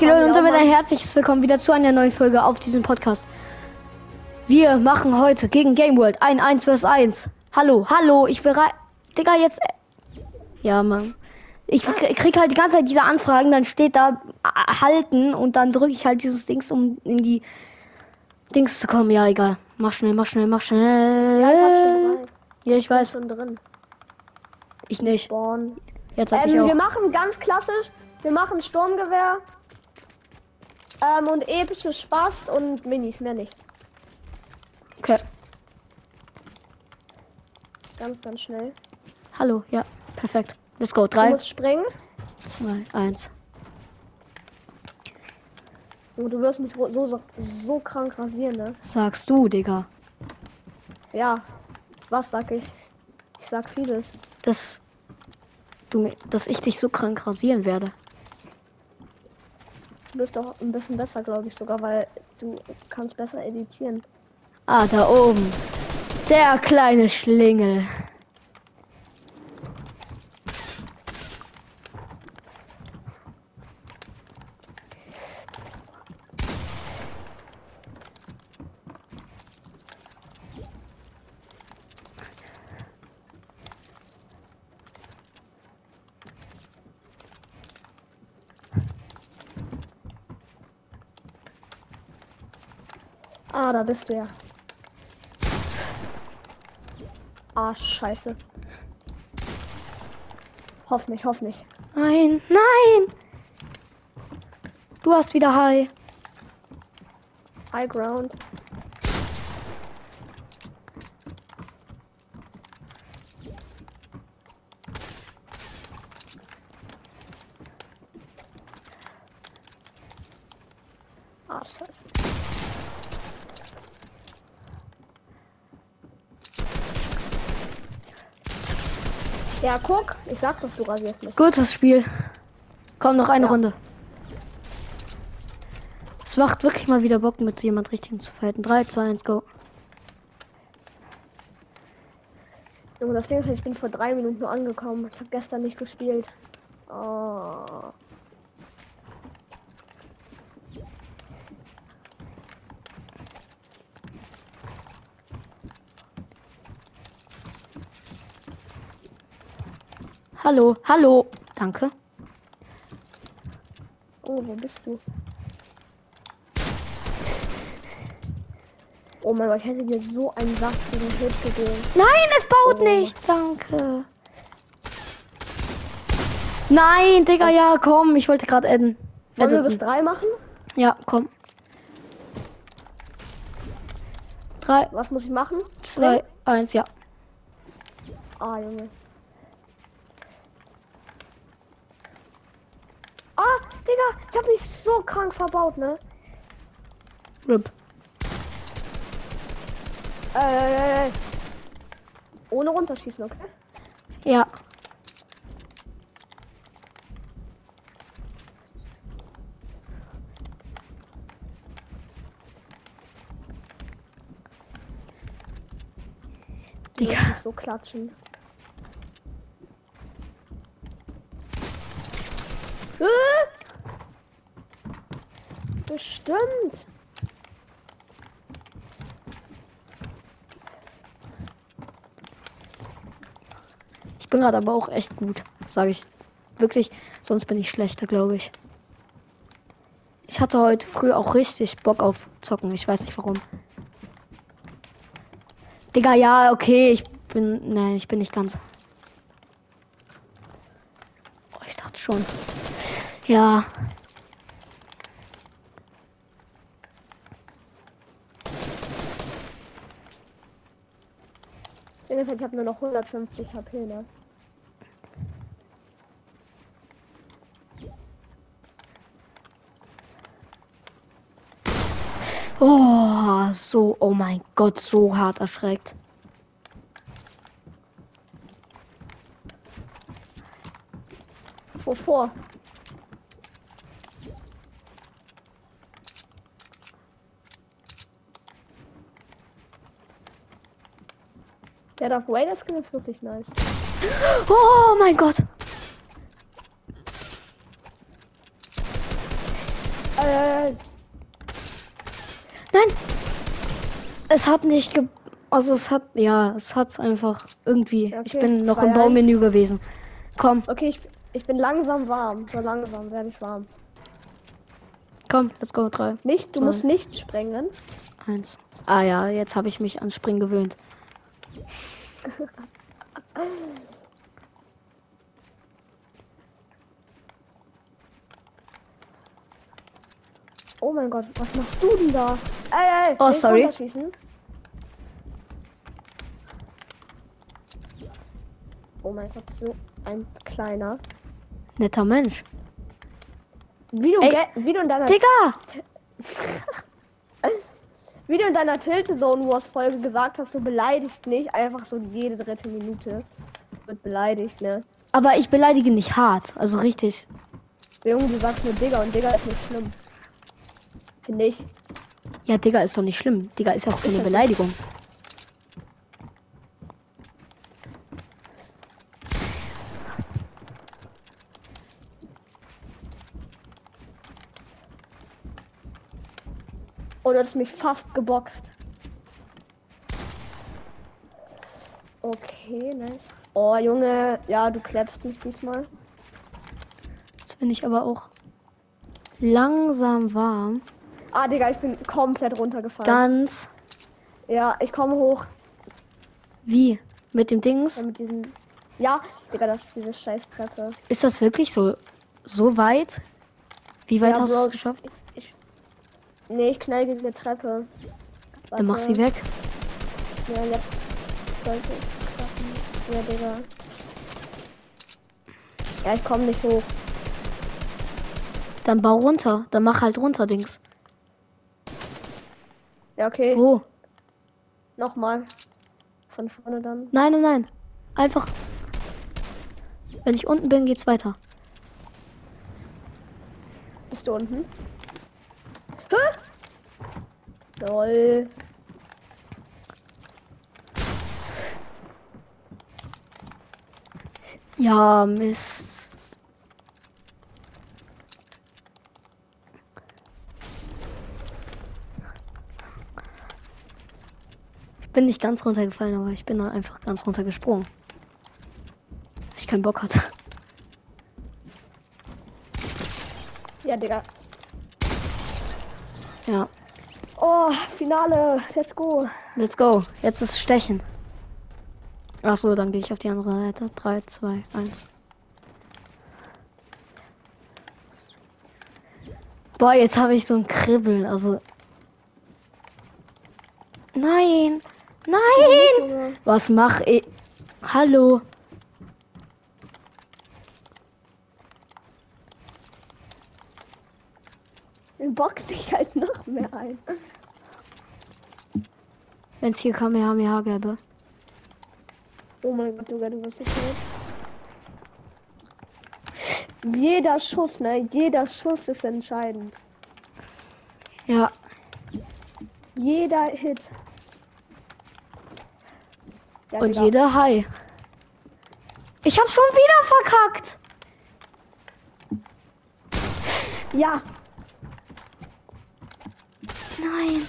Leute, und damit ein herzliches Willkommen wieder zu einer neuen Folge auf diesem Podcast. Wir machen heute gegen Game World ein 1 vs 1. Hallo, hallo, ich bereit. Digga, jetzt. Ja, Mann. Ich krieg halt die ganze Zeit diese Anfragen, dann steht da halten und dann drücke ich halt dieses Dings, um in die Dings zu kommen. Ja, egal. Mach schnell, mach schnell, mach schnell. Ja, ich, schon ja, ich weiß. Ich schon drin. Ich nicht. Spawn. Jetzt hab ähm, ich auch. Wir machen ganz klassisch. Wir machen Sturmgewehr. Ähm, und epische Spaß und Minis, mehr nicht. Okay. Ganz, ganz schnell. Hallo, ja, perfekt. Let's go. Du Drei, musst springen. zwei, eins. Oh, du wirst mich so, so, so krank rasieren, ne? Sagst du, Digga. Ja. Was sag ich? Ich sag vieles. Dass du, dass ich dich so krank rasieren werde. Du bist doch ein bisschen besser, glaube ich sogar, weil du kannst besser editieren. Ah, da oben. Der kleine Schlingel. Ah, da bist du ja. Ah, scheiße. Hoff nicht, hoff nicht. Nein, nein! Du hast wieder High. High ground. Ah, scheiße. Ja, guck, ich sag doch, du rasierst mich. Gutes Spiel. Komm, noch eine Ja. Runde. Es macht wirklich mal wieder Bock, mit jemand richtigem zu fighten. 3, 2, 1, go. Junge, das Ding ist, ich bin vor drei Minuten nur angekommen. Ich habe gestern nicht gespielt. Oh. Hallo, hallo. Danke. oh, wo bist du? Oh mein Gott, ich hätte dir so einen saftigen Hit gegeben. Nein, es baut Oh. nicht. Danke. Nein, Digga, ja, komm. Ich wollte gerade adden. Wollen wir bis drei machen? Ja, komm. 3, Was muss ich machen? 2, 1, ja. Ah, Junge. Ah, Digga, ich hab mich so krank verbaut, ne? RIP. Äh, ohne runterschießen, okay? Ja. Digga. so klatschen. Bestimmt. Ich bin gerade aber auch echt gut, sage ich wirklich. Sonst bin ich schlechter, glaube ich. Ich hatte heute früh auch richtig Bock auf Zocken. Ich weiß nicht warum. Digga, ja, okay, ich bin. Nein, ich bin nicht ganz. Oh, ich dachte schon. Ja. Ich habe nur noch 150 HP, ne? Oh, so, oh mein Gott, so hart erschreckt. Wovor? Der Darth Vader Skin ist wirklich nice. Oh mein Gott. Äh, Nein! Es hat nicht ge... Also es hat... Ja, es hat einfach irgendwie... Ja, ich okay, bin noch im 2-1. Baumenü gewesen. Komm, okay, ich, ich bin langsam warm. So langsam werde ich warm. komm, let's go. Drei, Nicht, du Zwei. musst nicht sprengen. eins. Ah ja, jetzt habe ich mich an Springen gewöhnt. Oh mein Gott, was machst du denn da? Ey, ey, Oh, sorry. Oh mein Gott, so ein kleiner. Netter Mensch. Wie du, Ey, wie du in deiner Digga! wie du in deiner Tilte Zone Wars Folge gesagt hast, du beleidigt nicht einfach so jede dritte Minute wird beleidigt, ne? Aber ich beleidige nicht hart. Also richtig. Junge, du sagst nur Digga und Digga ist nicht schlimm. Finde ich. Ja, Digga ist doch nicht schlimm. Digga ist ja auch keine das so? Oh, du hast mich fast geboxt. Okay, nice. Oh, Junge, ja, du klappst mich diesmal. Jetzt bin ich aber auch langsam warm. Ah, Digga, ich bin komplett runtergefallen. Ganz. ja, ich komme hoch. Wie? Mit dem Dings? Ja, mit diesem. Ja, Digga, das ist diese scheiß Treppe. Ist das wirklich so, so weit? Wie weit ja, hast du es geschafft? Ich, nee, ich knall gegen eine Treppe. Dann mach sie Warte. weg. Ja, jetzt sollte klappen. Ja, Digga. Ja, ich komme nicht hoch. Dann bau runter. Dann mach halt runter, Dings. Ja, okay. Wo? Nochmal. Von vorne dann. Nein, nein, nein. Einfach. Wenn ich unten bin, geht's weiter. Bist du unten? Hä? Lol. Ja, Mist. Ich bin nicht ganz runtergefallen, aber ich bin dann einfach ganz runtergesprungen. Weil Ich keinen Bock hatte. Ja, Digga. Ja, Oh, Finale. Let's go. let's go. Jetzt ist Stechen. Ach so, dann gehe ich auf die andere Seite. 3, 2, 1. Boah, jetzt habe ich so ein Kribbeln. Also. Nein! Nein! Was mach ich? Hallo? Dann box ich halt noch mehr ein. Wenn es hier Kamehameha gäbe. Oh mein Gott, Digga, du wirst so tot. Jeder Schuss, ne? Jeder Schuss ist entscheidend. Ja, Jeder Hit. Ja, und jeder Hai. Ich hab schon wieder verkackt. Ja, Nein.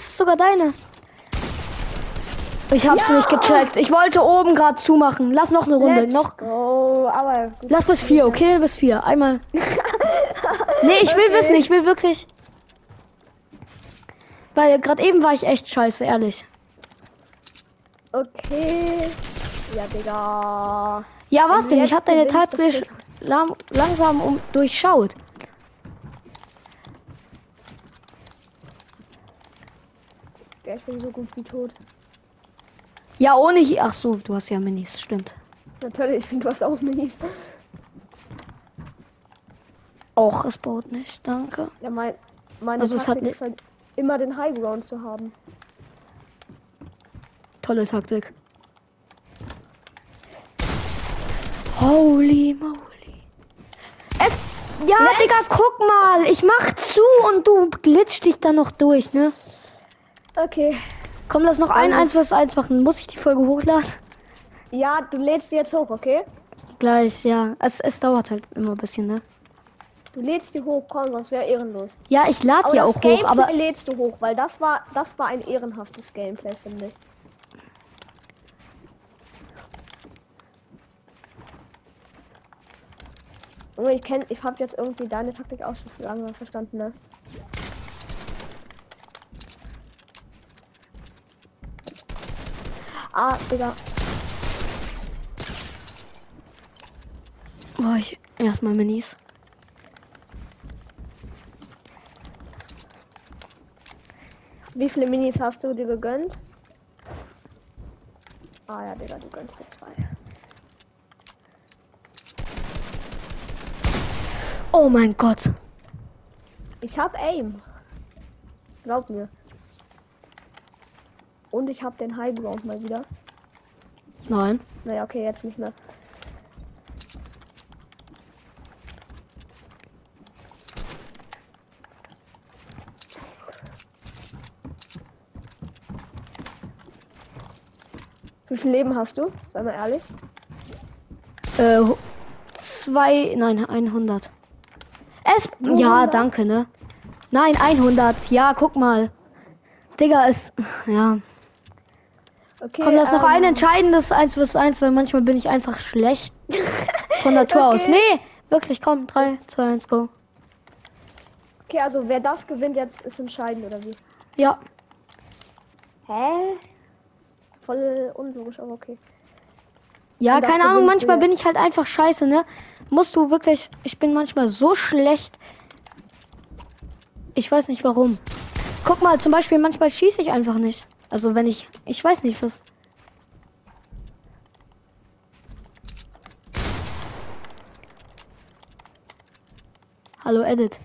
Es ist sogar deine. Ich hab's Ja! nicht gecheckt. Ich wollte oben gerade zumachen. Lass noch eine Runde. let's Noch. go. Lass bis vier, okay? Bis vier. Einmal. Nee, ich will Okay. wissen, ich will wirklich. Weil gerade eben war ich echt scheiße, ehrlich. Okay. Ja, Digga. Ja, was denn? Ich hab deine lang, langsam um, durchschaut. Ja, ich bin so gut wie tot. Ja, ohne hier. Ach so, du hast ja Minis, stimmt. Natürlich, ich bin was auch Minis. Och, es baut nicht, danke. Ja, mein, meine Also es hat Taktik ni- ist halt immer den High Ground zu haben. Tolle Taktik. Holy moly. Es, ja, Digga, guck mal. Ich mach zu und du glitscht dich da noch durch, ne? Okay. Komm, lass noch ein Alles. 1 vs 1 machen. Muss ich die Folge hochladen? Ja, du lädst die jetzt hoch, okay? Gleich, ja. Es, es dauert halt immer ein bisschen, ne? Du lädst die hoch, komm, sonst wäre ehrenlos. Ja, ich lade das auch hoch, Gameplay aber lädst du hoch, weil das war, das war ein ehrenhaftes Gameplay, finde ich. Junge, ich kenn, ich habe jetzt irgendwie deine Taktik auch so langsam verstanden, ne? Ah, Digga. oh, ich erstmal Minis. Wie viele Minis hast du dir gegönnt? Ah ja, Digga, du gönnst dir zwei. Oh mein Gott. Ich hab Aim. Glaub mir. Und ich hab den High Ground mal wieder. Nein. Naja, okay, jetzt nicht mehr. Wie viel Leben hast du? Sei mal ehrlich. Äh, zwei, nein, 100. Es, ja, 100? danke, ne? Nein, 100. Ja, guck mal. Digga, ist, ja. Okay. Komm, das ist noch ähm, ein entscheidendes 1 vs 1, weil manchmal bin ich einfach schlecht. Von Natur aus. Okay. Nee, wirklich, komm, 3, 2, 1, go. Okay, also wer das gewinnt jetzt ist entscheidend oder wie? Ja, Hä? Voll unlogisch, aber okay. ja, Und keine Ahnung, manchmal bin ich halt einfach scheiße, ne? Musst du wirklich, ich bin manchmal so schlecht. Ich weiß nicht warum. Guck mal, zum Beispiel, manchmal schieße ich einfach nicht. Also wenn ich, ich weiß nicht was. Hallo Edit.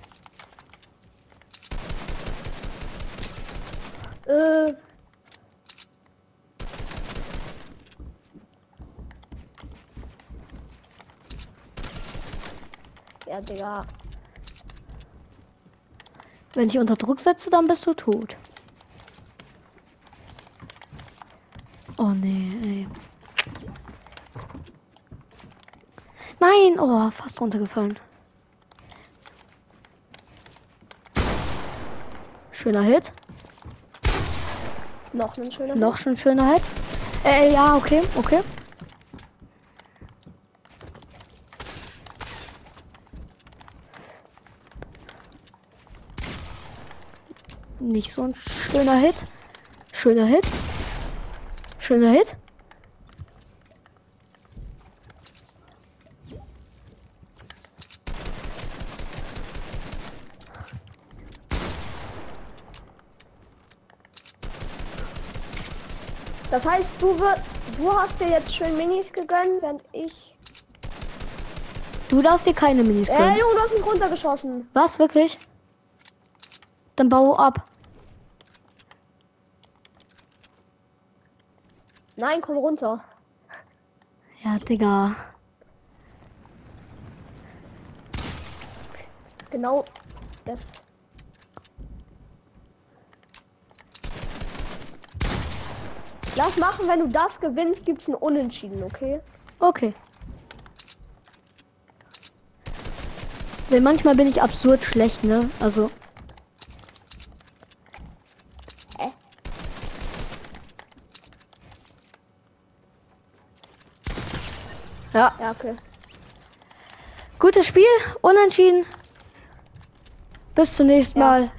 Äh. Ja, Digga. Wenn ich unter Druck setze, dann bist du tot. Oh nee, ey. Nein, oh, fast runtergefallen. Schöner Hit. Noch ein schöner. Noch schon schöner Hit. Äh, ja, okay, okay. Nicht so ein schöner Hit. Schöner Hit. Schöner Hit. Das heißt, du wir, du hast dir jetzt schön Minis gegönnt, während ich. Du darfst dir keine Minis Äh, gönnen. Junge, du hast mich runtergeschossen. Was, wirklich? Dann bau ab. Nein, komm runter. Ja, Digga. Genau das. Lass machen, wenn du das gewinnst, gibt's ein Unentschieden, okay? Okay. Weil manchmal bin ich absurd schlecht, ne? Also. Ja. Ja, okay. Gutes Spiel, unentschieden. Bis zum nächsten Ja. Mal.